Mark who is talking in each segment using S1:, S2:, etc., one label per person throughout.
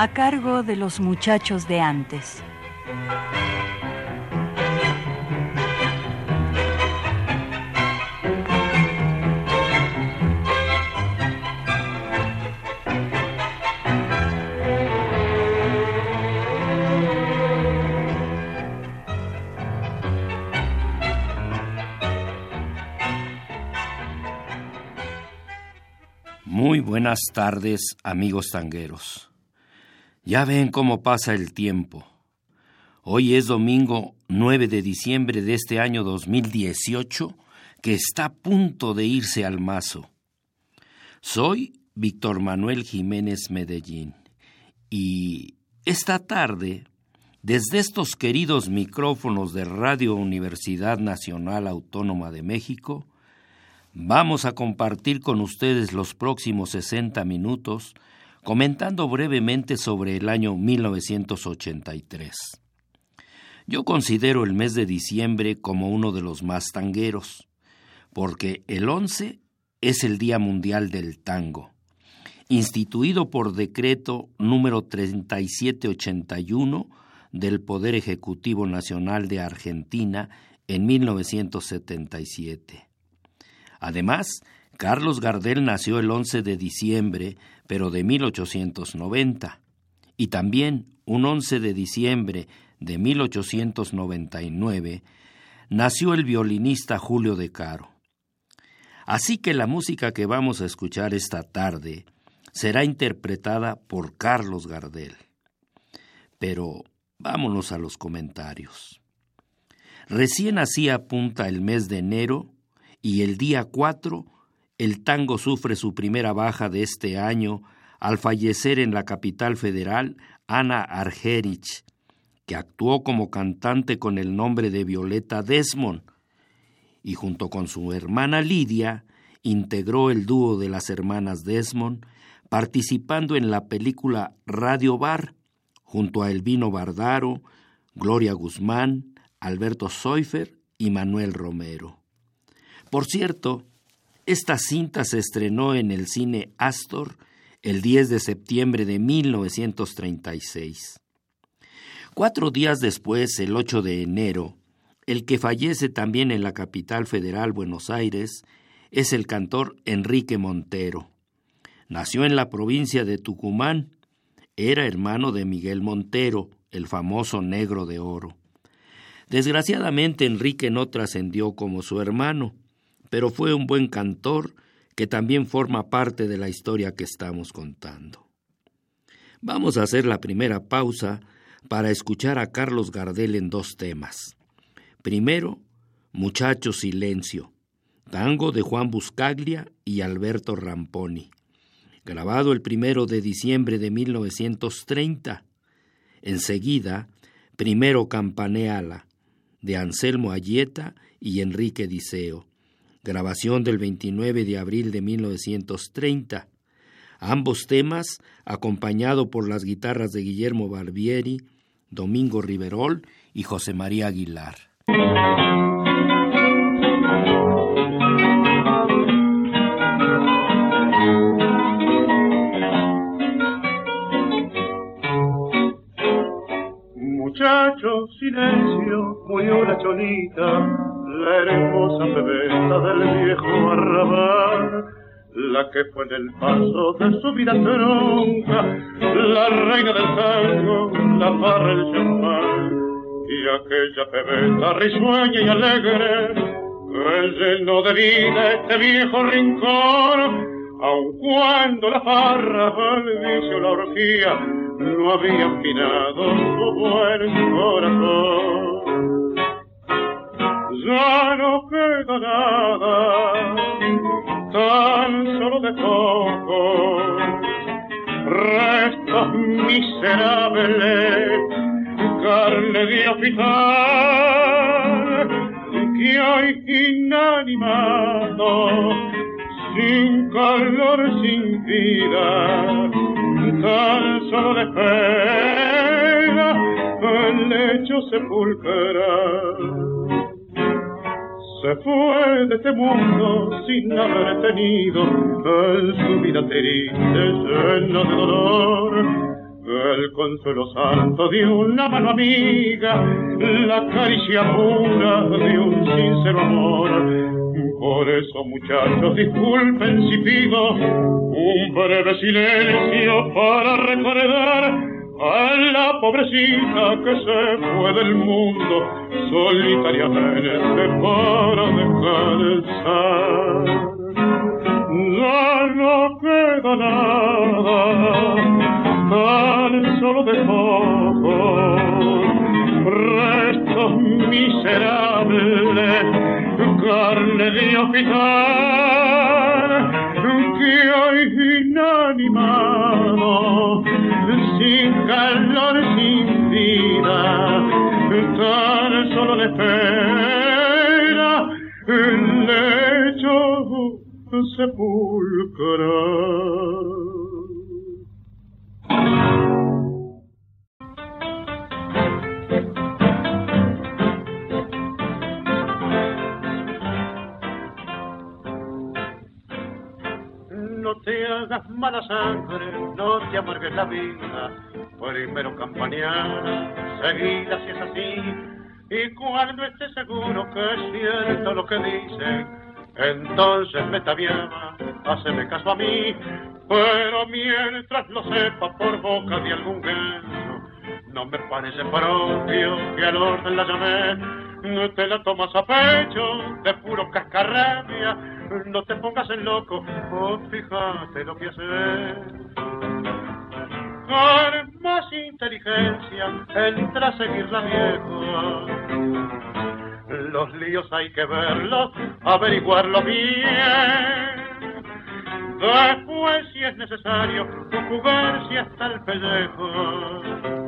S1: A cargo de los muchachos de antes.
S2: Muy buenas tardes, amigos tangueros. Ya ven cómo pasa el tiempo. Hoy es domingo 9 de diciembre de este año 2018, que está a punto de irse al mazo. Soy Víctor Manuel Jiménez Medellín y esta tarde, desde estos queridos micrófonos de Radio Universidad Nacional Autónoma de México, vamos a compartir con ustedes los próximos 60 minutos comentando brevemente sobre el año 1983. Yo considero el mes de diciembre como uno de los más tangueros, porque el 11 es el Día Mundial del Tango, instituido por decreto número 3781 del Poder Ejecutivo Nacional de Argentina en 1977. Además, Carlos Gardel nació el 11 de diciembre, pero de 1890, y también un 11 de diciembre de 1899 nació el violinista Julio de Caro. Así que la música que vamos a escuchar esta tarde será interpretada por Carlos Gardel. Pero vámonos a los comentarios. Recién así apunta el mes de enero y el día 4 el tango sufre su primera baja de este año al fallecer en la capital federal Ana Argerich, que actuó como cantante con el nombre de Violeta Desmond, y junto con su hermana Lidia integró el dúo de las hermanas Desmond, participando en la película Radio Bar, junto a Elvino Bardaro, Gloria Guzmán, Alberto Seufer y Manuel Romero. Por cierto, esta cinta se estrenó en el cine Astor el 10 de septiembre de 1936. Cuatro días después, el 8 de enero, el que fallece también en la capital federal Buenos Aires es el cantor Enrique Montero. Nació en la provincia de Tucumán. Era hermano de Miguel Montero, el famoso negro de oro. Desgraciadamente Enrique no trascendió como su hermano pero fue un buen cantor que también forma parte de la historia que estamos contando. Vamos a hacer la primera pausa para escuchar a Carlos Gardel en dos temas. Primero, Muchacho Silencio, tango de Juan Buscaglia y Alberto Ramponi, grabado el primero de diciembre de 1930. Enseguida, Primero Campaneala, de Anselmo Ayeta y Enrique Diceo, grabación del 29 de abril de 1930. Ambos temas acompañado por las guitarras de Guillermo Barbieri, Domingo Riverol y José María Aguilar.
S3: Muchachos, silencio, murió la cholita la hermosa bebeta del viejo arrabal, la que fue en el paso de su vida tronca, la reina del tango, la barra el champán, y aquella bebeta risueña y alegre, que llenó de vida este viejo rincón, aun cuando la farra vicio la orgía, no había afinado su buen corazón ya no queda nada, tan solo de poco, restos miserables carne de hospital que hay inanimado, sin calor, sin vida, tan solo de espera el lecho sepulcral se fue de este mundo sin haber tenido en su vida triste llena de dolor el consuelo santo de una mano amiga, la caricia pura de un sincero amor. Por eso, muchachos, disculpen si pido un breve silencio para recordar a la pobrecita que se fue del mundo solitariamente para descansar. Ya no queda nada, tan solo de poco, restos miserables, carne de hospital, que hay inanimado sin calor, sin vida, tan solo le espera el lecho sepulcral. No te hagas mala sangre, no te amargues la vida. Primero campañana, seguida si es así. Y cuando estés seguro que es cierto lo que dicen, entonces me tabiaba, haceme caso a mí. Pero mientras lo sepa por boca de algún ganso, no me parece propio que al orden la llamé no te la tomas a pecho de puro cascarrabia, no te pongas en loco, oh, fíjate lo que haces. Con más inteligencia entra a seguir la vieja. Los líos hay que verlos, averiguarlos bien. Después, si es necesario, jugar si hasta el pellejo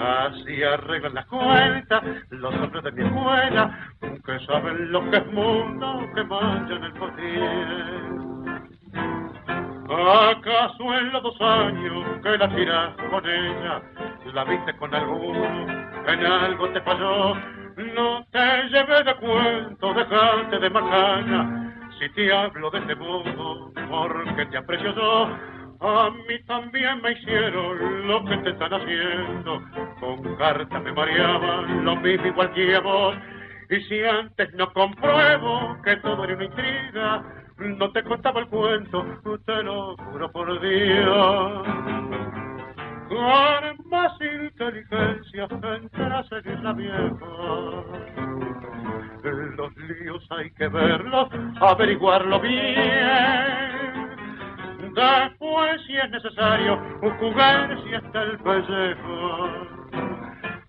S3: Así arreglan las cuentas los hombres de mi escuela, que saben lo que es mundo, que manchan el poder. ¿Acaso en los dos años que la tiras con ella, la viste con alguno, en algo te falló? No te lleves de cuento, dejate de macana, si te hablo de este modo, porque te aprecio yo a mí también me hicieron lo que te están haciendo. Con cartas me mareaban, lo mismo igual que vos. Y si antes no compruebo que todo era una intriga, no te contaba el cuento, te lo juro por Dios. Con más inteligencia entrar a seguir la vieja. Los líos hay que verlos, averiguarlo bien Después, si es necesario, jugar si hasta el pellejo.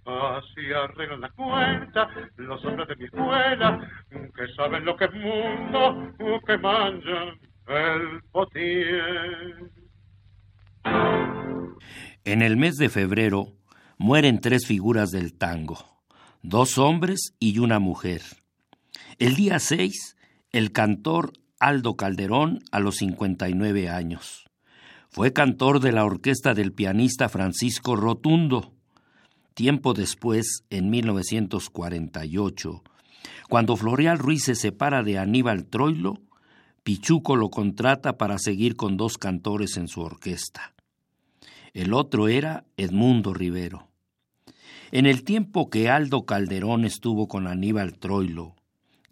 S3: Así arreglan la cuenta los hombres de mi escuela, que saben lo que es mundo, que manjan el potín.
S2: En el mes de febrero mueren tres figuras del tango, dos hombres y una mujer. El día 6, el cantor Aldo Calderón a los 59 años. Fue cantor de la orquesta del pianista Francisco Rotundo. Tiempo después, en 1948, cuando Floreal Ruiz se separa de Aníbal Troilo, Pichuco lo contrata para seguir con dos cantores en su orquesta. El otro era Edmundo Rivero. En el tiempo que Aldo Calderón estuvo con Aníbal Troilo,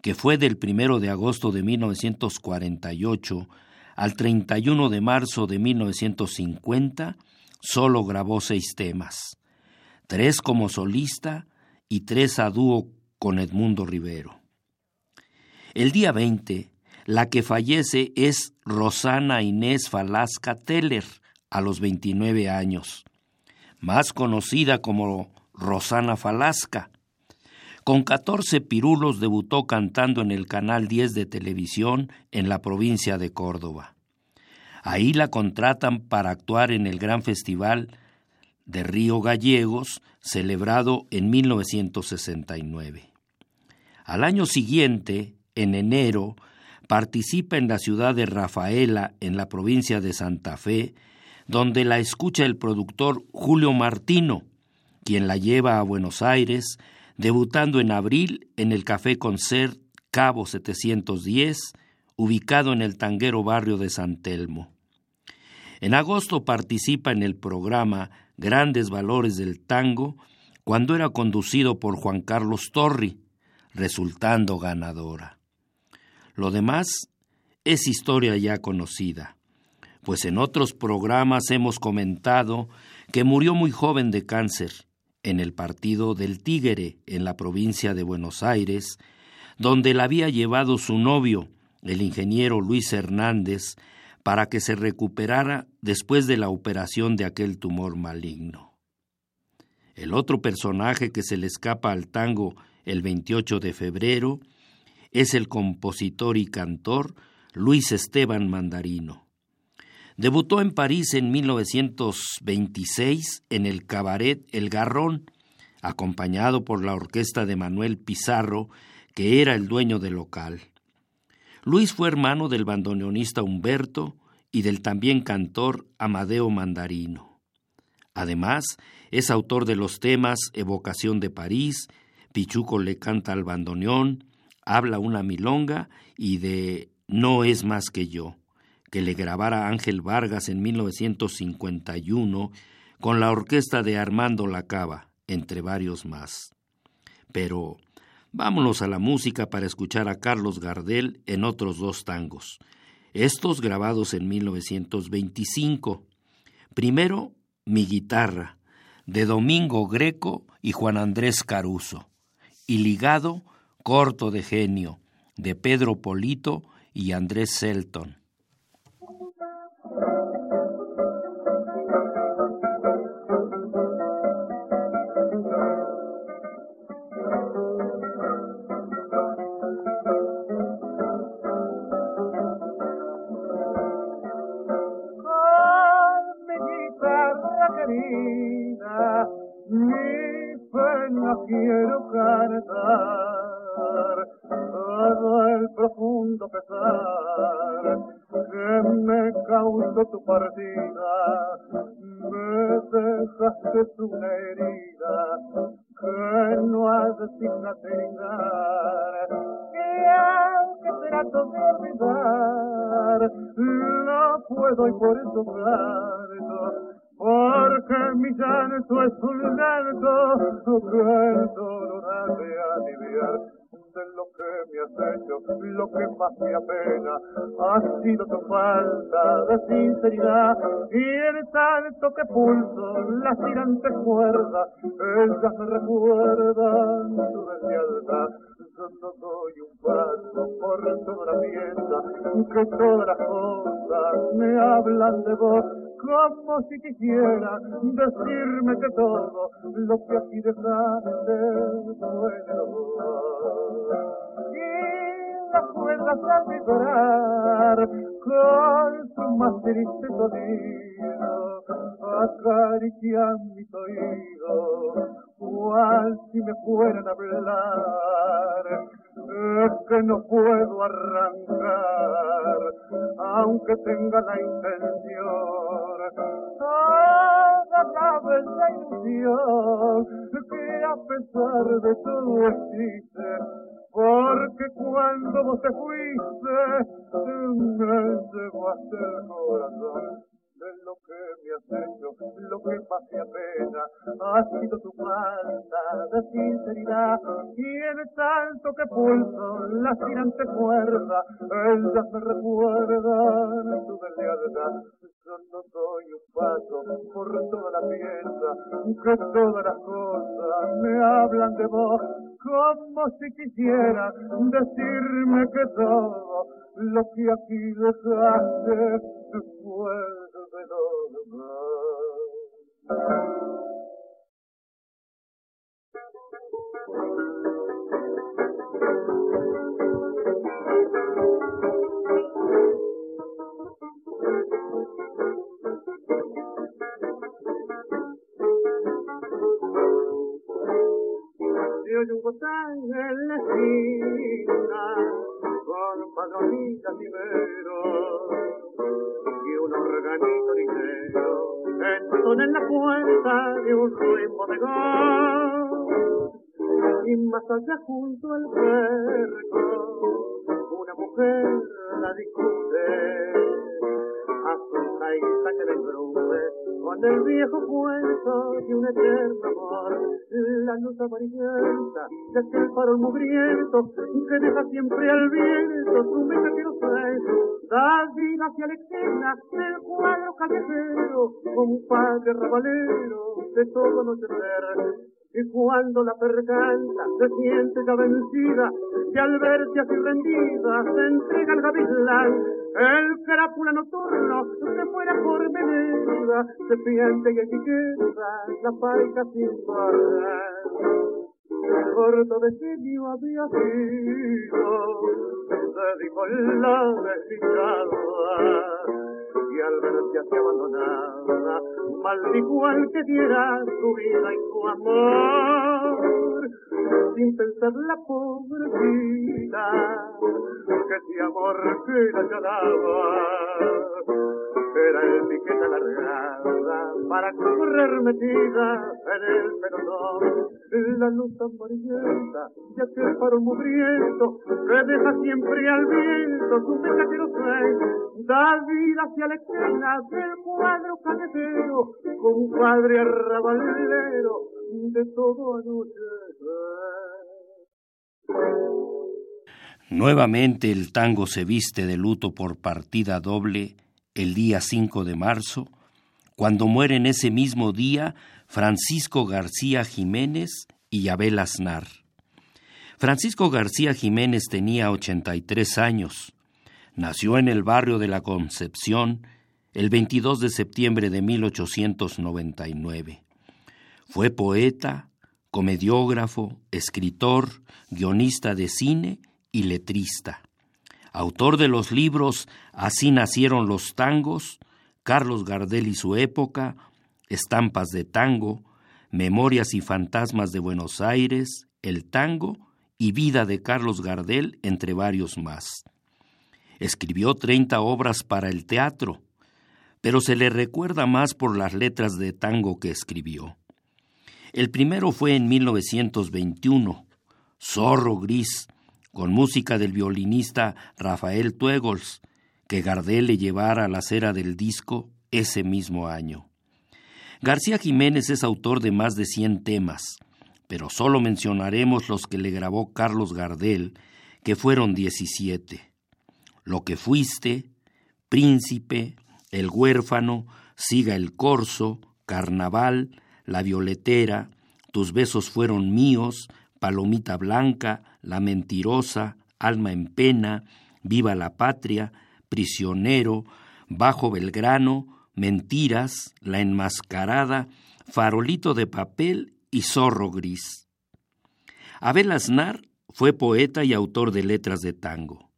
S2: que fue del 1 de agosto de 1948 al 31 de marzo de 1950, solo grabó seis temas, tres como solista y tres a dúo con Edmundo Rivero. El día 20, la que fallece es Rosana Inés Falasca Teller, a los 29 años, más conocida como Rosana Falasca, con 14 pirulos debutó cantando en el Canal 10 de televisión en la provincia de Córdoba. Ahí la contratan para actuar en el gran festival de Río Gallegos, celebrado en 1969. Al año siguiente, en enero, participa en la ciudad de Rafaela, en la provincia de Santa Fe, donde la escucha el productor Julio Martino, quien la lleva a Buenos Aires, debutando en abril en el Café Concert Cabo 710, ubicado en el tanguero barrio de San Telmo. En agosto participa en el programa Grandes Valores del Tango, cuando era conducido por Juan Carlos Torri, resultando ganadora. Lo demás es historia ya conocida, pues en otros programas hemos comentado que murió muy joven de cáncer en el partido del Tigre en la provincia de Buenos Aires, donde la había llevado su novio, el ingeniero Luis Hernández, para que se recuperara después de la operación de aquel tumor maligno. El otro personaje que se le escapa al tango el 28 de febrero es el compositor y cantor Luis Esteban Mandarino. Debutó en París en 1926 en el cabaret El Garrón, acompañado por la orquesta de Manuel Pizarro, que era el dueño del local. Luis fue hermano del bandoneonista Humberto y del también cantor Amadeo Mandarino. Además, es autor de los temas Evocación de París, Pichuco le canta al bandoneón, Habla una milonga y de No es más que yo, que le grabara Ángel Vargas en 1951 con la orquesta de Armando Lacaba, entre varios más. Pero Vámonos a la música para escuchar a Carlos Gardel en otros dos tangos, estos grabados en 1925. Primero, Mi guitarra, de Domingo Greco y Juan Andrés Caruso, y ligado, Corto de genio, de Pedro Polito y Andrés Selton.
S3: Que más me apena, ha sido tu falta de sinceridad y en tanto que pulso las tirantes cuerdas, ellas me recuerdan tu deslealtad. Yo no doy un paso por toda la fiesta, que todas las cosas me hablan de vos, como si quisiera decirme que todo lo que aquí dejaste fue de y las cuerdas a vibrar con su más triste sonido acarician mis oídos cual si me fueran a hablar. Es que no puedo arrancar aunque tenga la intención. Toda la bella ilusión que a pesar de todo existe porque cuando vos te fuiste me llevaste el corazón lo que me has hecho, lo que más me apena, ha sido tu falta de sinceridad, y en tanto que pulso la tirante fuerza, ellas me recuerdan tu deslealtad, yo no doy un paso por toda la fiesta, que todas las cosas me hablan de vos, como si quisiera decirme que todo lo que aquí dejaste fue de lo demás. Yucatán en la esquina, con padronitas y y un organito ligero, entona en la puerta de un ruin bodegón, y más allá junto al cerco, una mujer la discute. Y que del viejo cuento de un eterno amor, la luz amarillenta de aquel farol mugriento que deja siempre al viento su mensajero sueño, da vida hacia la escena del cuadro callejero, padre rabalero de todo anochecer y cuando la percanta se siente ya vencida, y al verse así rendida se entrega al gavilán, el crápula nocturno se fuera por venida, se piante y etiqueta la paica sin guardar. Corto decenio había sido, se dijo la desdichada, y al verse así abandonada, maldijo al que diera su vida y su amor, sin pensar la pobrecita, que ese amor que la lloraba era el piquete alargada para correr metida en el pelotón. La luz amarillenta de aquel faro mugriento que deja siempre al viento su mensajero sueño, da vida hacia la escena del cuadro calletero, con un padre arrabalero.
S2: Nuevamente el tango se viste de luto por partida doble el día 5 de marzo, cuando mueren ese mismo día Francisco García Jiménez y Abel Aznar. Francisco García Jiménez tenía 83 años. Nació en el barrio de la Concepción el 22 de septiembre de 1899. Fue poeta, comediógrafo, escritor, guionista de cine y letrista. Autor de los libros Así nacieron los tangos, Carlos Gardel y su época, Estampas de tango, Memorias y fantasmas de Buenos Aires, El tango y Vida de Carlos Gardel, entre varios más. Escribió treinta obras para el teatro, pero se le recuerda más por las letras de tango que escribió. El primero fue en 1921, Zorro Gris, con música del violinista Rafael Tuegols, que Gardel le llevara a la cera del disco ese mismo año. García Jiménez es autor de más de 100 temas, pero solo mencionaremos los que le grabó Carlos Gardel, que fueron 17. Lo que fuiste, Príncipe, El huérfano, Siga el corso, Carnaval, La violetera, Tus besos fueron míos, Palomita Blanca, La Mentirosa, Alma en Pena, Viva la Patria, Prisionero, Bajo Belgrano, Mentiras, La Enmascarada, Farolito de Papel y Zorro Gris. Abel Aznar fue poeta y autor de letras de tango.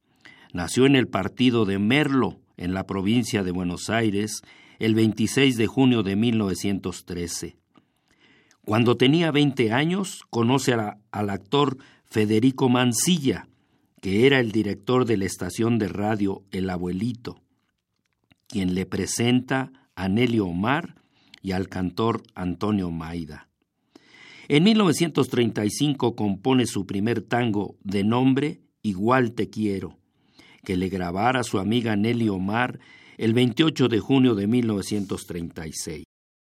S2: Nació en el partido de Merlo, en la provincia de Buenos Aires, el 26 de junio de 1913. Cuando tenía 20 años, conoce al actor Federico Mancilla, que era el director de la estación de radio El Abuelito, quien le presenta a Nelio Omar y al cantor Antonio Maida. En 1935 compone su primer tango de nombre Igual te quiero, que le grabara su amiga Nelly Omar el 28 de junio de 1936.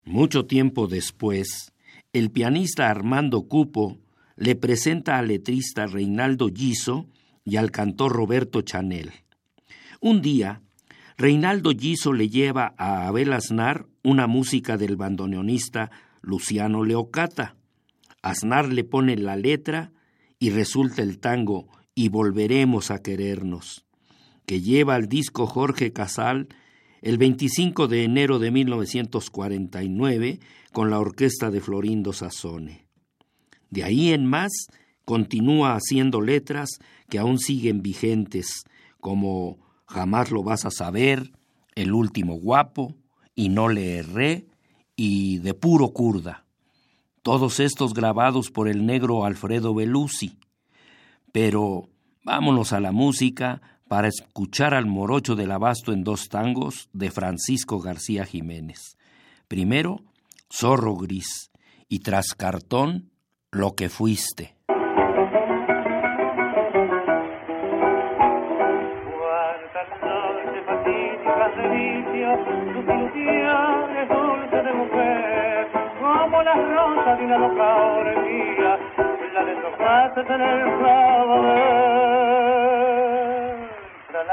S2: Mucho tiempo después, el pianista Armando Cupo le presenta al letrista Reinaldo Giso y al cantor Roberto Chanel. Un día, Reinaldo Giso le lleva a Abel Aznar una música del bandoneonista Luciano Leocata. Aznar le pone la letra y resulta el tango Y volveremos a querernos, que lleva al disco Jorge Casal el 25 de enero de 1949 con la orquesta de Florindo Sassone. De ahí en más, continúa haciendo letras que aún siguen vigentes, como Jamás lo vas a saber, El último guapo, y No le erré, y De puro curda. Todos estos grabados por el negro Alfredo Belusi. Pero vámonos a la música para escuchar al morocho del abasto en dos tangos de Francisco García Jiménez. Primero, Zorro Gris y tras cartón, Lo que fuiste.
S4: rosas de la en el.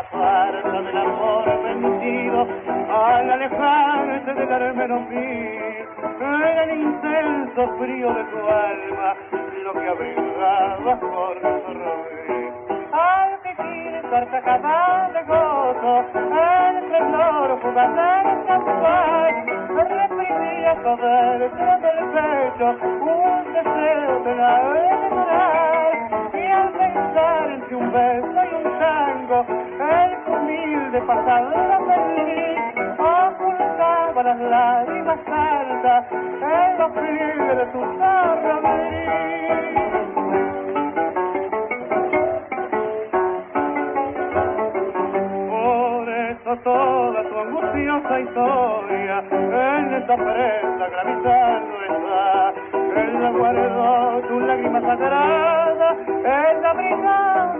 S4: La fuerza del amor vencido, al alejarse del armero era el intenso frío de tu alma, lo que abrigaba por su rodillo. Al que carcajada de gozo, el temblor del champán, reprimía todo dentro del pecho un deseo de la enamorar. Y al pensar un beso y un tango, el humilde pasado la ocultaba las lágrimas altas en los de tu zorro toda tu angustiosa historia en esta prenda gravitando está. Él la guardó tu lágrima sagrada, él la brindó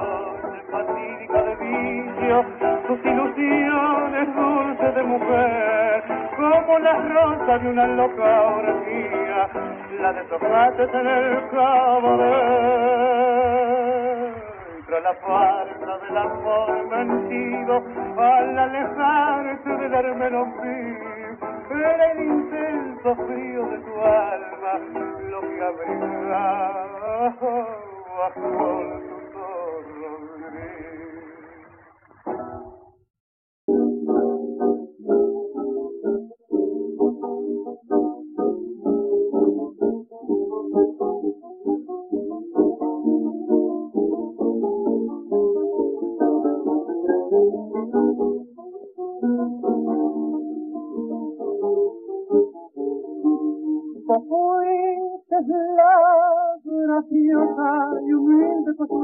S4: como las rosas de una loca orgía, la deshojaste en el cabaret. Tras la fuerza del amor mentido, al alejarse del hermenopí, era el intenso frío de tu alma lo que abrigaba bajo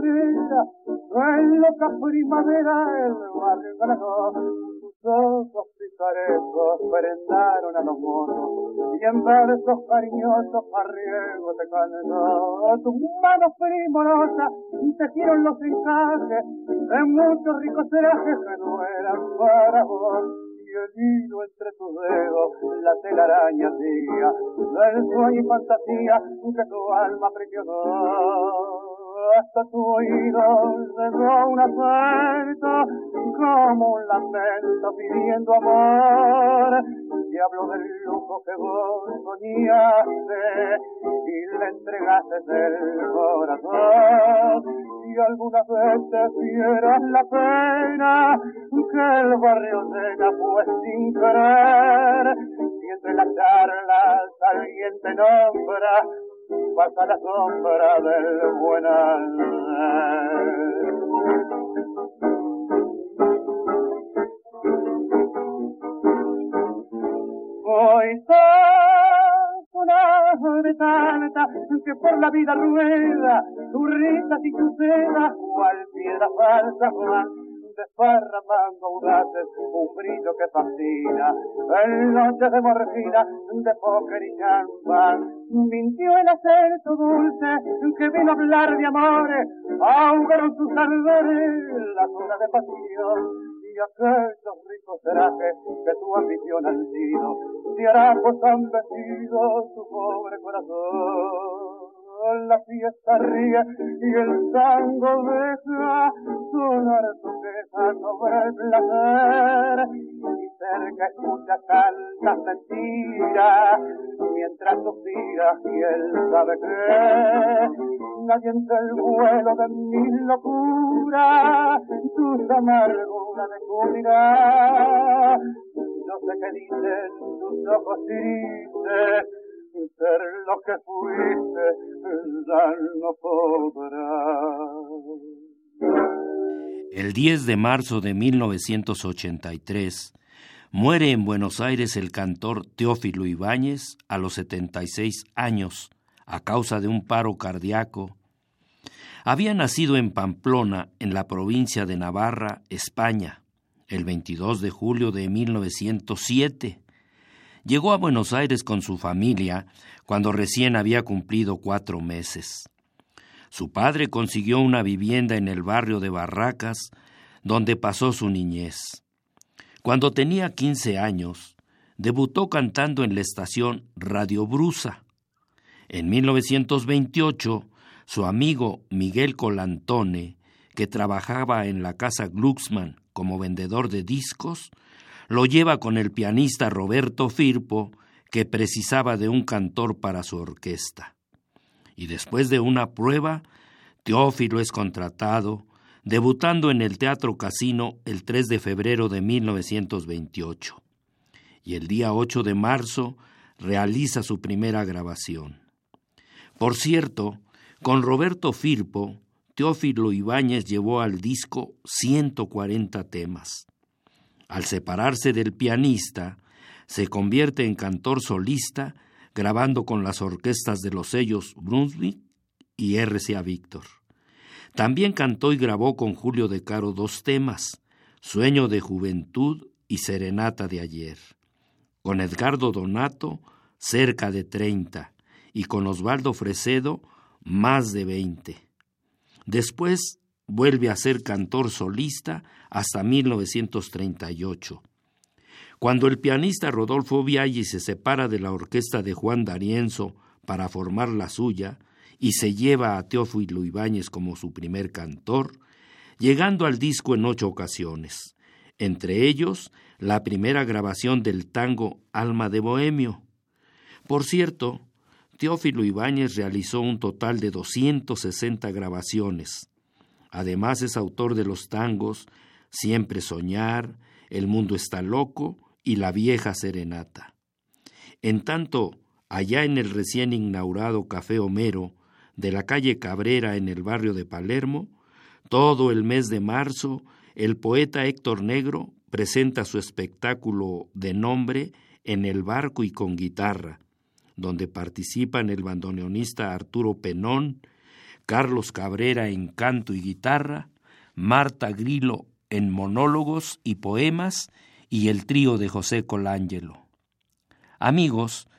S4: costurera, en loca primavera el ganador. Sus ojos picarescos prendaron a los monos y en versos cariñosos a riego te cantó. Tus manos primorosas tejieron los encajes de muchos ricos trajes que no eran para vos hilo entre tus dedos, la telaraña tía, del sueño y fantasía que tu alma presionó. Hasta tu oído llegó una puerta como un lamento pidiendo amor. Y del lujo que vos soñaste y le entregaste el corazón. Y alguna vez te fieras la pena que el barrio llena pues sin querer. Y entre las charlas alguien te nombra, pasa la sombra del buen Hoy sos una de tanta que por la vida rueda, tu risa y tu seda, cual piedra falsa, Juan desparramando audaces un brillo que fascina. En noches de morfina, de póker y champán, mintió el acento dulce que vino a hablar de amores, ahogaron sus ardores las horas de pasión y aquellos ricos trajes que tu ambición han sido, de harapos han vestido su pobre corazón la fiesta ríe y el tango deja sonar tu queja sobre el placer y cerca escucha tantas mentiras mientras suspira y él sabe que nadie entre el vuelo de mi locura tus amarguras descubrirá. No sé qué dicen tus ojos tristes, ser lo que fuiste ya no podrá.
S2: El 10 de marzo de 1983 muere en Buenos Aires el cantor Teófilo Ibáñez a los 76 años a causa de un paro cardíaco. Había nacido en Pamplona, en la provincia de Navarra, España, el 22 de julio de 1907. Llegó a Buenos Aires con su familia cuando recién había cumplido cuatro meses. Su padre consiguió una vivienda en el barrio de Barracas, donde pasó su niñez. Cuando tenía 15 años, debutó cantando en la estación Radio Brusa. En 1928, su amigo Miguel Colantone, que trabajaba en la casa Glucksmann como vendedor de discos, lo lleva con el pianista Roberto Firpo, que precisaba de un cantor para su orquesta y después de una prueba, Teófilo es contratado, debutando en el Teatro Casino el 3 de febrero de 1928. Y el día 8 de marzo realiza su primera grabación. Por cierto, con Roberto Firpo, Teófilo Ibáñez llevó al disco 140 temas. Al separarse del pianista, se convierte en cantor solista grabando con las orquestas de los sellos Brunswick y RCA Víctor. También cantó y grabó con Julio de Caro dos temas, Sueño de Juventud y Serenata de ayer. Con Edgardo Donato, cerca de treinta, y con Osvaldo Fresedo, más de veinte. Después vuelve a ser cantor solista hasta 1938 cuando el pianista Rodolfo Viaggi se separa de la orquesta de Juan D'Arienzo para formar la suya y se lleva a Teófilo Ibáñez como su primer cantor, llegando al disco en ocho ocasiones, entre ellos la primera grabación del tango Alma de Bohemio. Por cierto, Teófilo Ibáñez realizó un total de 260 grabaciones. Además es autor de los tangos Siempre Soñar, El Mundo está Loco y la vieja serenata. En tanto, allá en el recién inaugurado Café Homero, de la calle Cabrera en el barrio de Palermo, todo el mes de marzo, el poeta Héctor Negro presenta su espectáculo de nombre En el barco y con guitarra, donde participan el bandoneonista Arturo Penón, Carlos Cabrera en canto y guitarra, Marta Grilo en monólogos y poemas y el trío de José Colangelo. Amigos,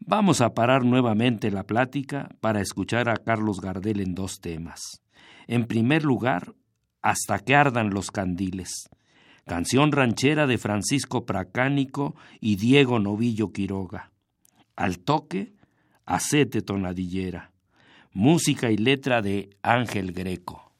S2: vamos a parar nuevamente la plática para escuchar a Carlos Gardel en dos temas. En primer lugar, Hasta que ardan los candiles, canción ranchera de Francisco Pracánico y Diego Novillo Quiroga. Al toque, Acete Tonadillera, música y letra de Ángel Greco.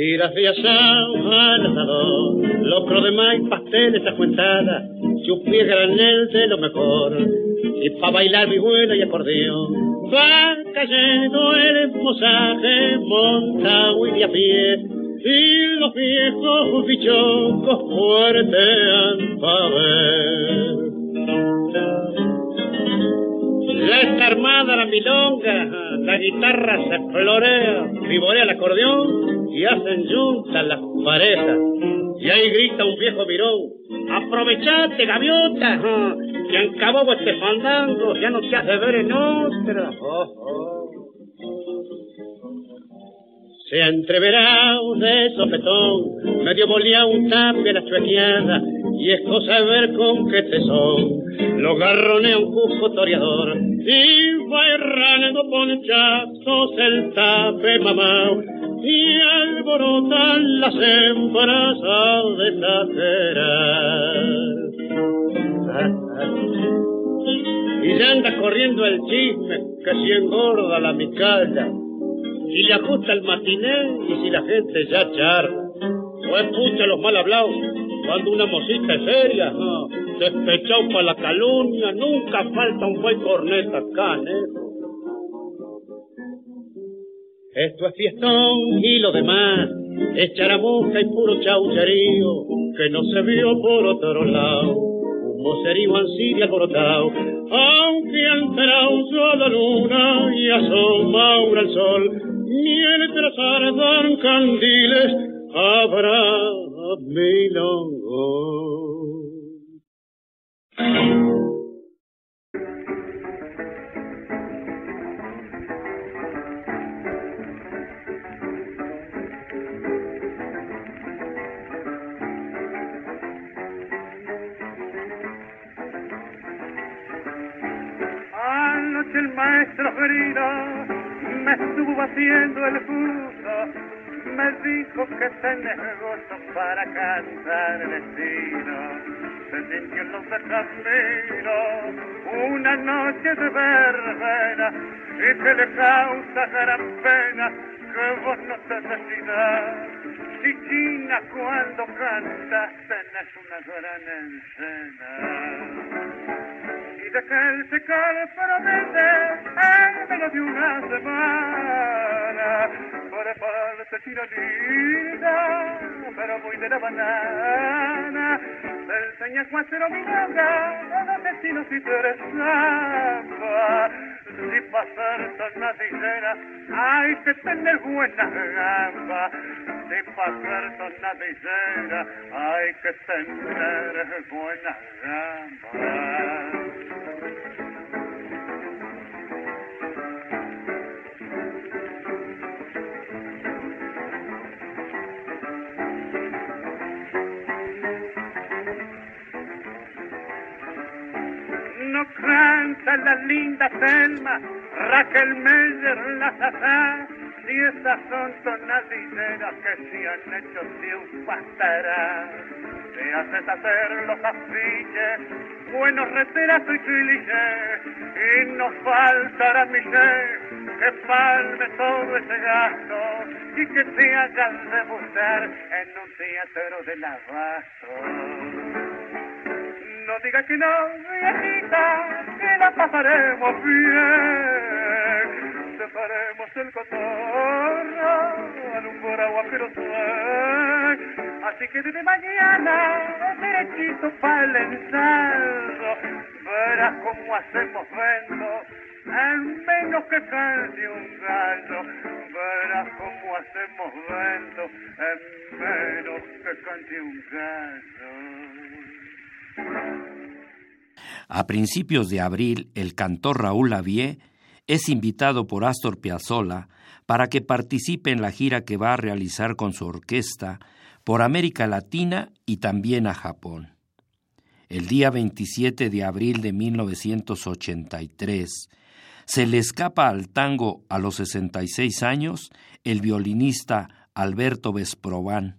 S3: Tiras de asado al asador, locro de maíz, pasteles ajuentadas, chupí granel de lo mejor, y pa' bailar mi vuelo y acordeón, va cayendo el emposaje, monta y a pie, y los viejos bichocos fuertean pa' ver. La está armada la milonga, la guitarra se florea, vivorea el acordeón y hacen juntas las parejas. Y ahí grita un viejo mirón, aprovechate gaviota, que acabó este fandango, ya no te hace ver en otra. Se entreverá de sopetón, medio bolía un tapia la chuequeada, y es cosa de ver con qué son lo garronea un cujo toreador, y va errando ponchazos el tape mamao, y alborotan las hembras a desajerar. Y ya anda corriendo el chisme que si engorda la micalla,
S5: y le ajusta el matiné y si la gente ya charla. O escucha los mal hablados cuando una mosita es seria, no, despechado para la calumnia, nunca falta un buen corneta acá, Esto es fiestón y lo demás es charamusca y puro chaucherío que no se vio por otro lado. Un mocerío ansí alborotado, aunque entrado la luna y asoma el sol, mientras ardan candiles habrá milongo.
S4: Anoche el maestro querido me estuvo haciendo el curso me dijo que tenés gozo para cantar destino. Se sintió en los camino una noche de verbena y que le causa gran pena que vos no te decidas. Si China cuando cantas tenés una gran escena de que él se promete en menos de una semana. Por falsa linda, pero muy de la banana. Se enseña cuatro milongas los destinos y tres si pasar sonadillera hay que tener buena gamba. Si pasar sonadillera hay que tener buena gamba no canta la linda Selma, Raquel Meyer, la Sazá, y esas son tonadineras que se han hecho triunfar. Te haces hacer los afiches, buenos retiratos y clichés, y nos faltará mi que palme todo ese gasto y que te hagan debutar en un teatro de lavazo no digas que no, viejita, que la pasaremos bien. Separemos el cotorro, alumbrado pero suave. Así que desde mañana, derechito para el ensaldo, verás cómo hacemos vento, al menos que cante un gallo. Verás cómo hacemos vento, al menos que cante un gallo.
S2: A principios de abril, el cantor Raúl Lavie es invitado por Astor Piazzolla para que participe en la gira que va a realizar con su orquesta por América Latina y también a Japón. El día 27 de abril de 1983 se le escapa al tango a los 66 años el violinista Alberto Vesprovan.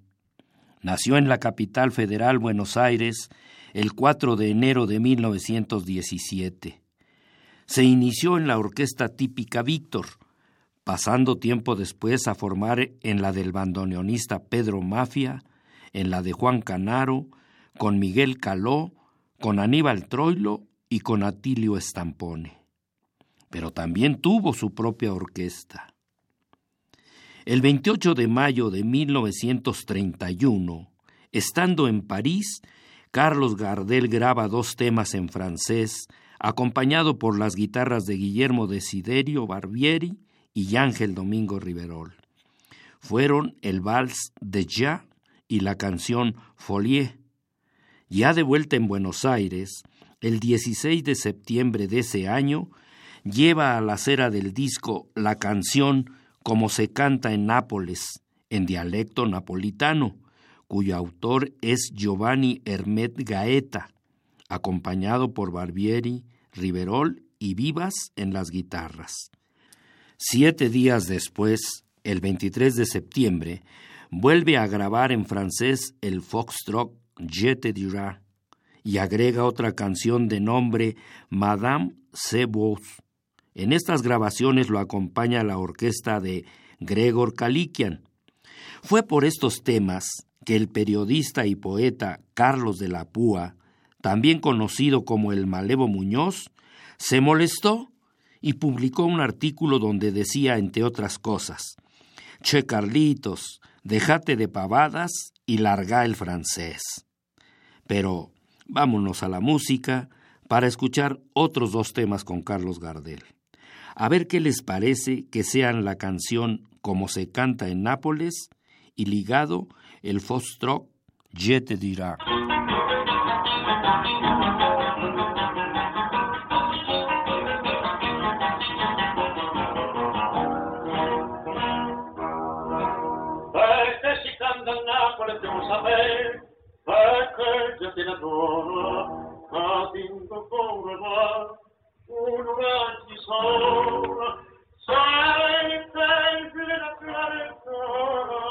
S2: Nació en la capital federal Buenos Aires el 4 de enero de 1917. Se inició en la orquesta típica Víctor, pasando tiempo después a formar en la del bandoneonista Pedro Mafia, en la de Juan Canaro, con Miguel Caló, con Aníbal Troilo y con Atilio Estampone. Pero también tuvo su propia orquesta. El 28 de mayo de 1931, estando en París, Carlos Gardel graba dos temas en francés, acompañado por las guitarras de Guillermo Desiderio Barbieri y Ángel Domingo Riverol. Fueron el vals de Ya y la canción Folie. Ya de vuelta en Buenos Aires, el 16 de septiembre de ese año, lleva a la cera del disco la canción Como se canta en Nápoles, en dialecto napolitano, cuyo autor es Giovanni Hermet Gaeta, acompañado por Barbieri, Riverol y Vivas en las guitarras. Siete días después, el 23 de septiembre, vuelve a grabar en francés el foxtrot Je te y agrega otra canción de nombre Madame C'est En estas grabaciones lo acompaña la orquesta de Gregor Kalikian. Fue por estos temas que el periodista y poeta Carlos de la Púa, también conocido como el Malevo Muñoz, se molestó y publicó un artículo donde decía, entre otras cosas, Che Carlitos, déjate de pavadas y larga el francés. Pero vámonos a la música para escuchar otros dos temas con Carlos Gardel. A ver qué les parece que sean la canción Como se canta en Nápoles y ligado el Fostrock Je te dirá.
S3: saber perché già ti adoro, cadendo come va un sei sempre la clarezza,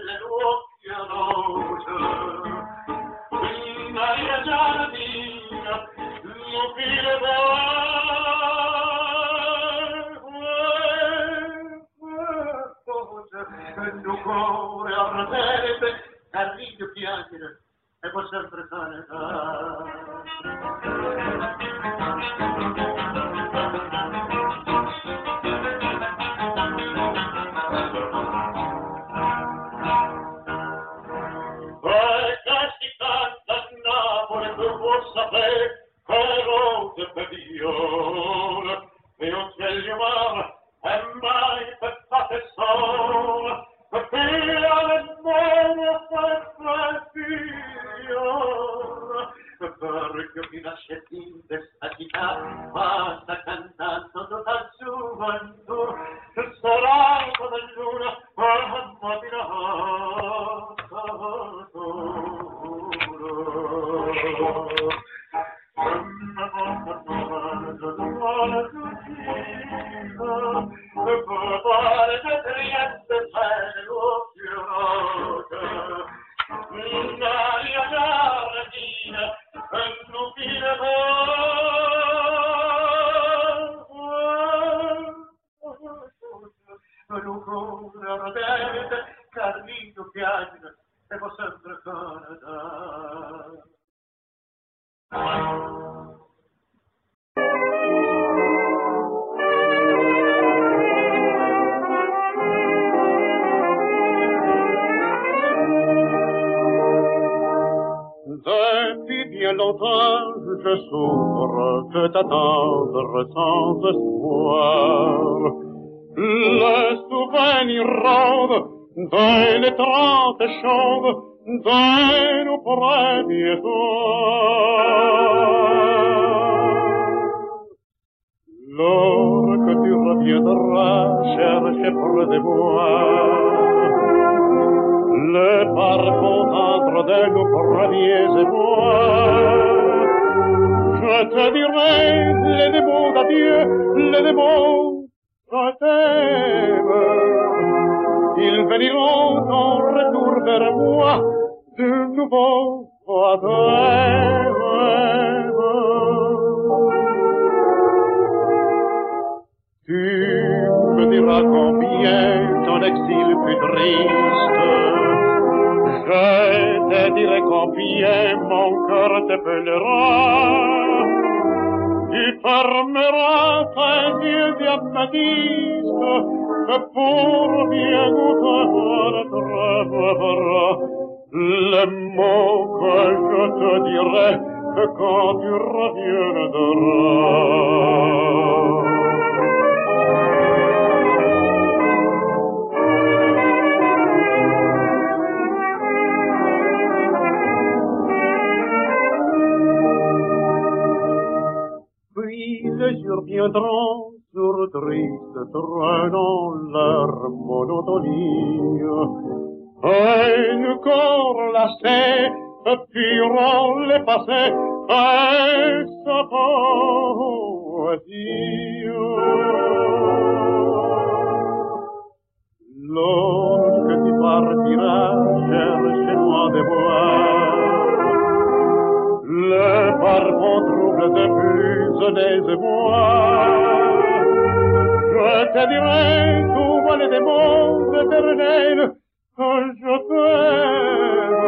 S3: lo spazio, restata le lettere je rôde dans les trente chaudes de nos premiers soirs. Lors que tu reviendras chercher près de moi, le parfum tendre de nos premiers émois, je te dirai les démons d'adieu, les démons, je t'aime. Ils veniront en retour vers moi, de nouveau à Tu me diras combien ton exil fut triste, je te dirai combien mon cœur t'appellera. Tu fermeras tes yeux diamantistes, que pour bien goûter trouveras le mot que je te dirai quand tu reviendras. viendront sur triste traînant leur monotonie. Un corps lassé, purant les passés, et sa poésie? Lorsque tu partiras, cherche-moi de bois, le parfum trouble de plus des voix. Je te dirai, tout voilà des mots éternels, que je t'aime.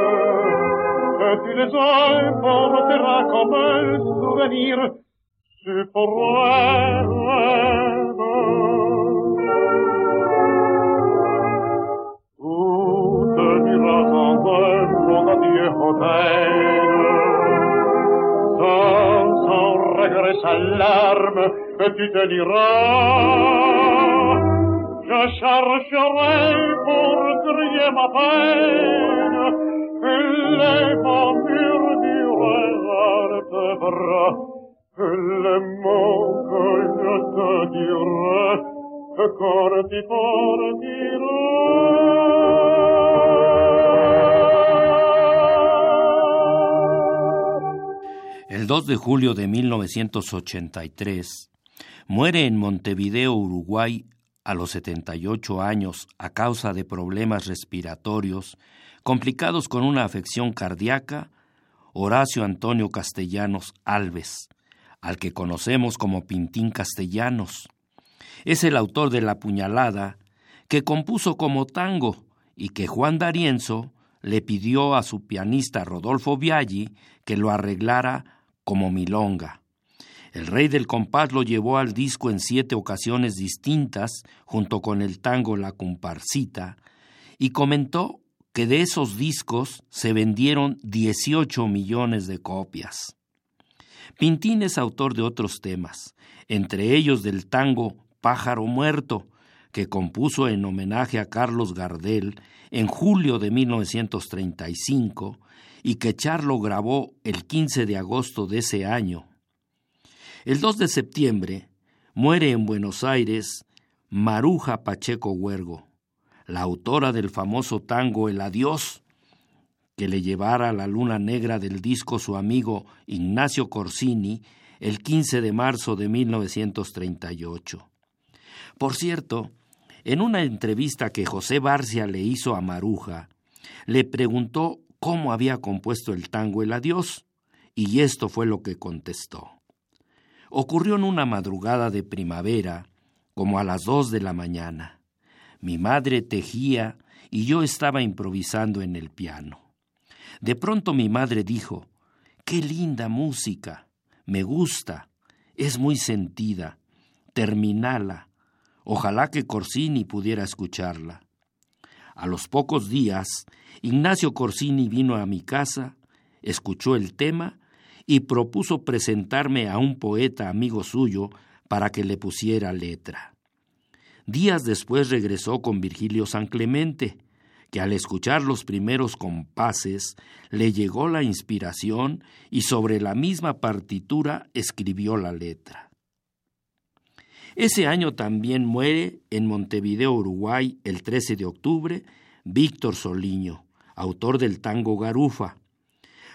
S3: Que tu les emporteras comme un souvenir, suprême. Sans, sans regret, sans larmes, tu te diras, je chercherai pour crier ma peine, les murmures du regard.
S2: El 2 de julio de 1983 muere en Montevideo, Uruguay, a los 78 años a causa de problemas respiratorios complicados con una afección cardíaca, Horacio Antonio Castellanos Alves, al que conocemos como Pintín Castellanos. Es el autor de La puñalada, que compuso como tango y que Juan D'Arienzo le pidió a su pianista Rodolfo Viaggi que lo arreglara como milonga. El rey del compás lo llevó al disco en siete ocasiones distintas, junto con el tango La Comparsita, y comentó que de esos discos se vendieron 18 millones de copias. Pintín es autor de otros temas, entre ellos del tango Pájaro Muerto, que compuso en homenaje a Carlos Gardel en julio de 1935 y que Charlo grabó el 15 de agosto de ese año. El 2 de septiembre muere en Buenos Aires Maruja Pacheco Huergo, la autora del famoso tango El Adiós, que le llevara a la luna negra del disco su amigo Ignacio Corsini el 15 de marzo de 1938. Por cierto, en una entrevista que José Barcia le hizo a Maruja, le preguntó cómo había compuesto el tango El Adiós, y esto fue lo que contestó. Ocurrió en una madrugada de primavera, como a las dos de la mañana. Mi madre tejía y yo estaba improvisando en el piano. De pronto mi madre dijo, Qué linda música, me gusta, es muy sentida, terminala, ojalá que Corsini pudiera escucharla. A los pocos días Ignacio Corsini vino a mi casa, escuchó el tema y propuso presentarme a un poeta amigo suyo para que le pusiera letra. Días después regresó con Virgilio San Clemente, que al escuchar los primeros compases le llegó la inspiración y sobre la misma partitura escribió la letra. Ese año también muere en Montevideo, Uruguay, el 13 de octubre, Víctor Soliño, autor del tango Garufa.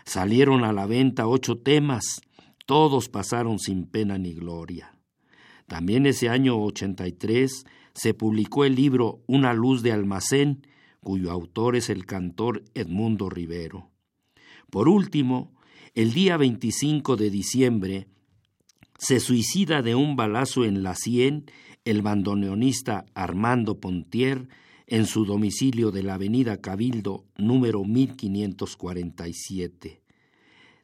S2: Salieron a la venta ocho temas, todos pasaron sin pena ni gloria. También ese año 83 se publicó el libro Una luz de almacén, cuyo autor es el cantor Edmundo Rivero. Por último, el día 25 de diciembre se suicida de un balazo en la sien el bandoneonista Armando Pontier en su domicilio de la Avenida Cabildo número 1547.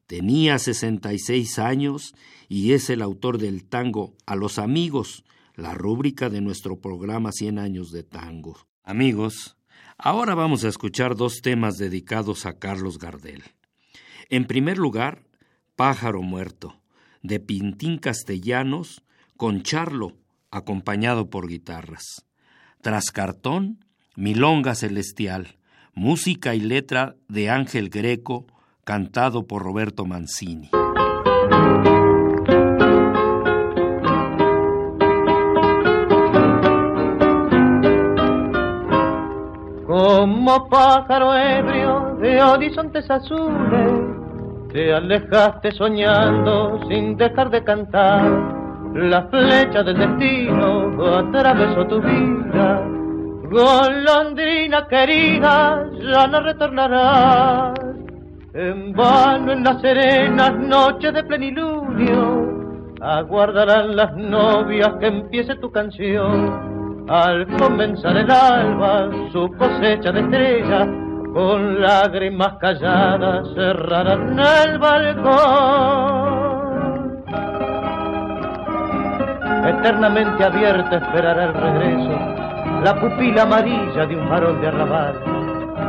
S2: Tenía 66 años y es el autor del tango A los amigos, la rúbrica de nuestro programa 100 años de tango. Amigos, ahora vamos a escuchar dos temas dedicados a Carlos Gardel. En primer lugar, Pájaro Muerto, de Pintín Castellanos, con Charlo, acompañado por guitarras. Tras cartón, Milonga Celestial, música y letra de Ángel Greco, cantado por Roberto Mancini.
S6: Como pájaro ebrio de horizontes azules, te alejaste soñando sin dejar de cantar. La flecha del destino atravesó tu vida. Golondrina querida, ya no retornarás. En vano en las serenas noches de plenilunio, aguardarán las novias que empiece tu canción al comenzar el alba, su cosecha de estrellas, con lágrimas calladas cerrarán el balcón. Eternamente abierta esperará el regreso, la pupila amarilla de un farol de arrabal,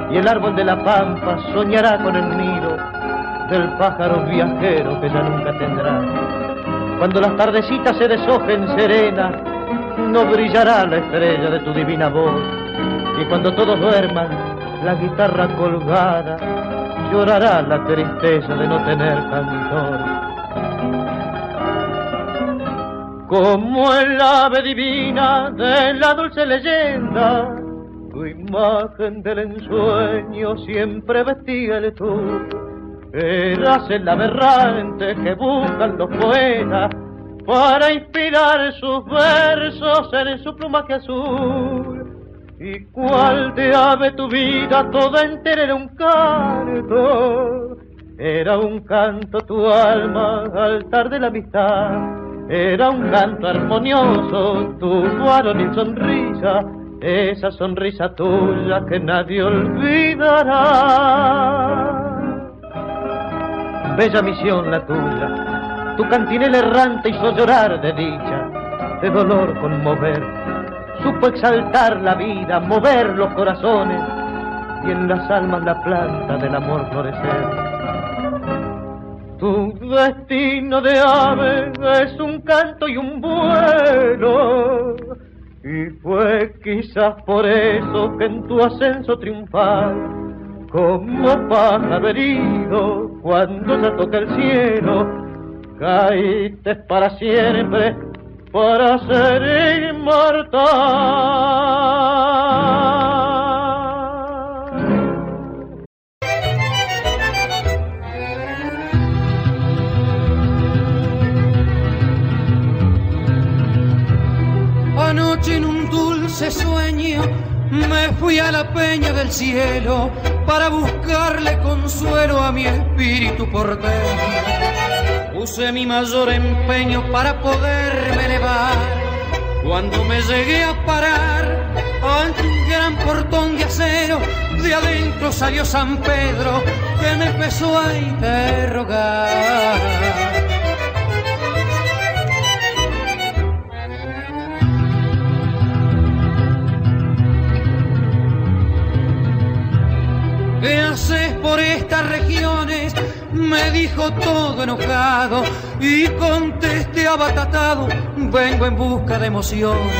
S6: y el árbol de la pampa soñará con el nido del pájaro viajero que ya nunca tendrá. Cuando las tardecitas se deshojen serenas, no brillará la estrella de tu divina voz. Y cuando todos duerman, la guitarra colgada llorará la tristeza de no tener cantor. Como el ave divina de la dulce leyenda, tu imagen del ensueño siempre vestía el tú. Eras el aberrante que buscan los poetas para inspirar sus versos en su plumaje azul. ¿Y cuál de ave tu vida toda entera era un canto? Era un canto tu alma, altar de la amistad. Era un canto armonioso, tu varonil sonrisa, esa sonrisa tuya que nadie olvidará. Bella misión la tuya, tu cantinela errante hizo llorar de dicha, de dolor conmover. Supo exaltar la vida, mover los corazones y en las almas la planta del amor florecer. Tu destino de ave es un canto y un vuelo. Y fue quizás por eso que en tu ascenso triunfal, como pájaro herido, cuando se toca el cielo, caíste para siempre para ser inmortal.
S7: Dulce sueño me fui a la peña del cielo para buscarle consuelo a mi espíritu porteño Puse mi mayor empeño para poderme elevar. Cuando me llegué a parar ante un gran portón de acero, de adentro salió San Pedro que me empezó a interrogar. ¿Qué haces por estas regiones? me dijo todo enojado y contesté abatatado, vengo en busca de emociones.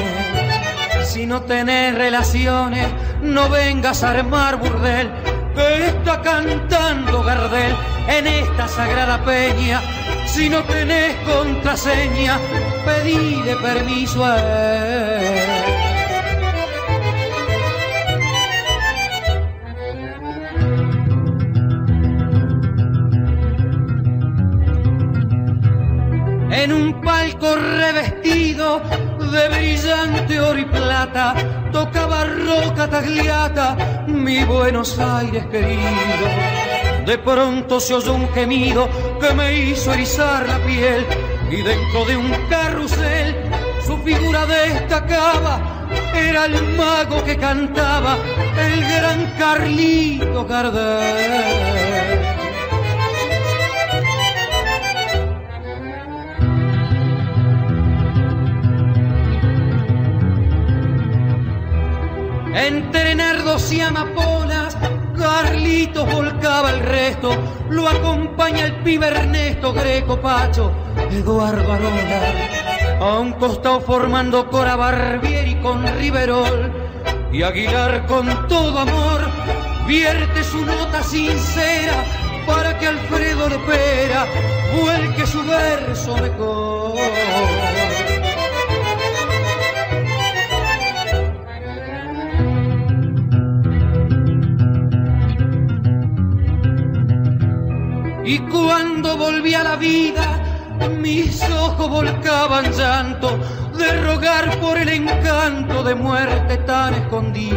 S7: Si no tenés relaciones, no vengas a armar burdel, que está cantando Gardel en esta sagrada peña. Si no tenés contraseña, pedile permiso a él. En un palco revestido de brillante oro y plata, tocaba roca tagliata, mi Buenos Aires querido. De pronto se oyó un gemido que me hizo erizar la piel y dentro de un carrusel su figura destacaba, era el mago que cantaba, el gran Carlito Gardel. Entre nardos y amapolas, Carlitos volcaba el resto, lo acompaña el pibe Ernesto Greco Pacho, Eduardo Arola, a un costado formando Cora Barbieri con Riverol, y Aguilar con todo amor vierte su nota sincera para que Alfredo Lepera vuelque su verso mejor. Cuando volví a la vida, mis ojos volcaban llanto de rogar por el encanto de muerte tan escondida.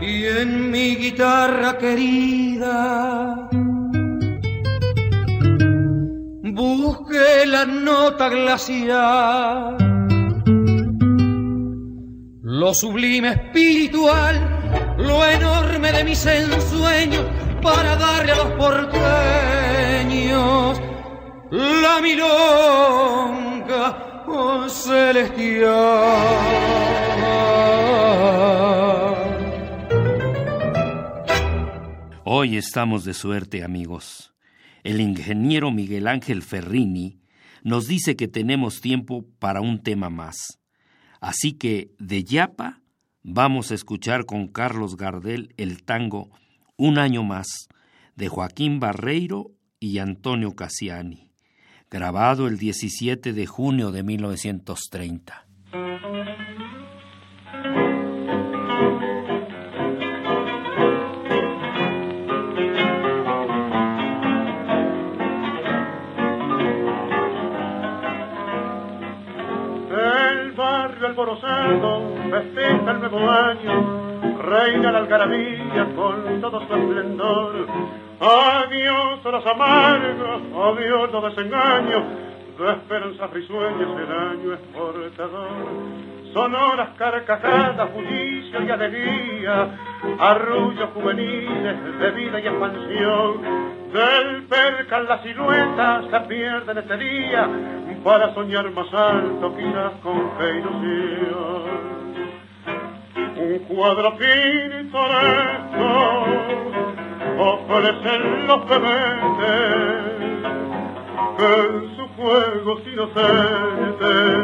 S7: Y en mi guitarra querida busqué la nota glacial, lo sublime espiritual, lo enorme de mis ensueños para darle a los porteños la milonga oh, celestial.
S2: Hoy estamos de suerte, amigos. El ingeniero Miguel Ángel Ferrini nos dice que tenemos tiempo para un tema más. Así que de Yapa vamos a escuchar con Carlos Gardel el tango un año más, de Joaquín Barreiro y Antonio Cassiani, grabado el 17 de junio de 1930.
S3: El barrio alborozado festeja el nuevo año reina la algarabía con todo su esplendor. Adiós a los amargos, adiós los desengaños, de esperanzas risueñas el año es portador. Sonoras carcajadas, bullicio y alegría, arrullos juveniles de vida y expansión. Del percal las siluetas se pierden este día para soñar más alto, quizás con fe un cuadro pintoresco ofrecen los bebetes que en sus juegos inocentes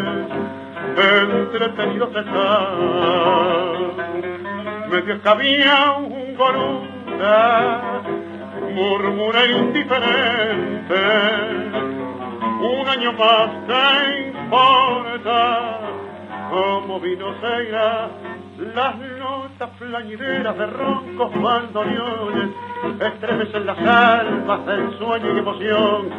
S3: entretenidos están. Medio había un goruda murmura indiferente un año más que importa como vino se irá las notas plañideras de roncos bandoneones estremecen las almas del sueño y emoción.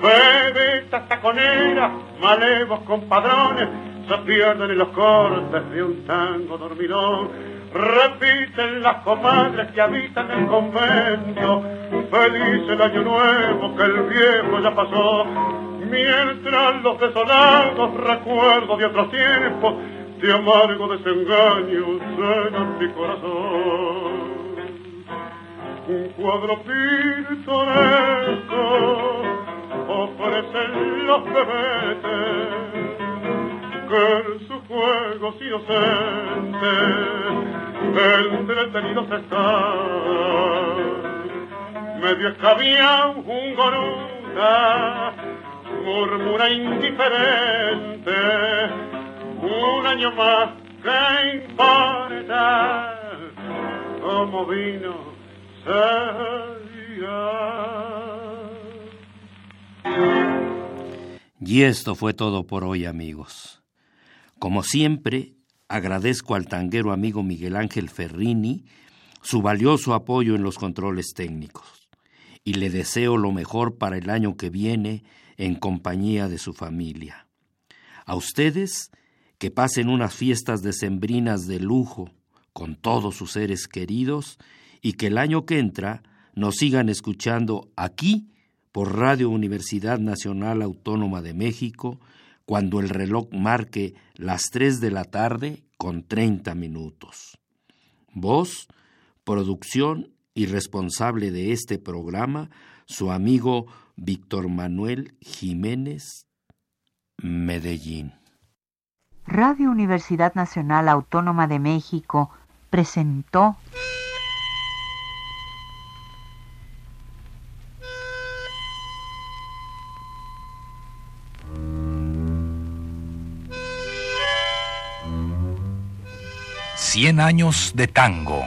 S3: Bebetas taconeras, malevos compadrones, se pierden en los cortes de un tango dormilón. Repiten las comadres que habitan el convento, feliz el año nuevo que el viejo ya pasó. Mientras los desolados recuerdos de otros tiempos de amargo desengaño llenan mi corazón. Un cuadro pintoresco ofrecen los bebetes que en sus juegos inocentes entretenidos están. Medio escabía un goruda, murmura indiferente un año más, ¿qué? Como vino,
S2: Y esto fue todo por hoy, amigos. Como siempre, agradezco al tanguero amigo Miguel Ángel Ferrini su valioso apoyo en los controles técnicos y le deseo lo mejor para el año que viene en compañía de su familia. A ustedes que pasen unas fiestas decembrinas de lujo con todos sus seres queridos y que el año que entra nos sigan escuchando aquí por Radio Universidad Nacional Autónoma de México cuando el reloj marque las 3 de la tarde con 30 minutos. Voz, producción y responsable de este programa, su amigo Víctor Manuel Jiménez, Medellín.
S1: Radio Universidad Nacional Autónoma de México presentó
S8: Cien años de tango.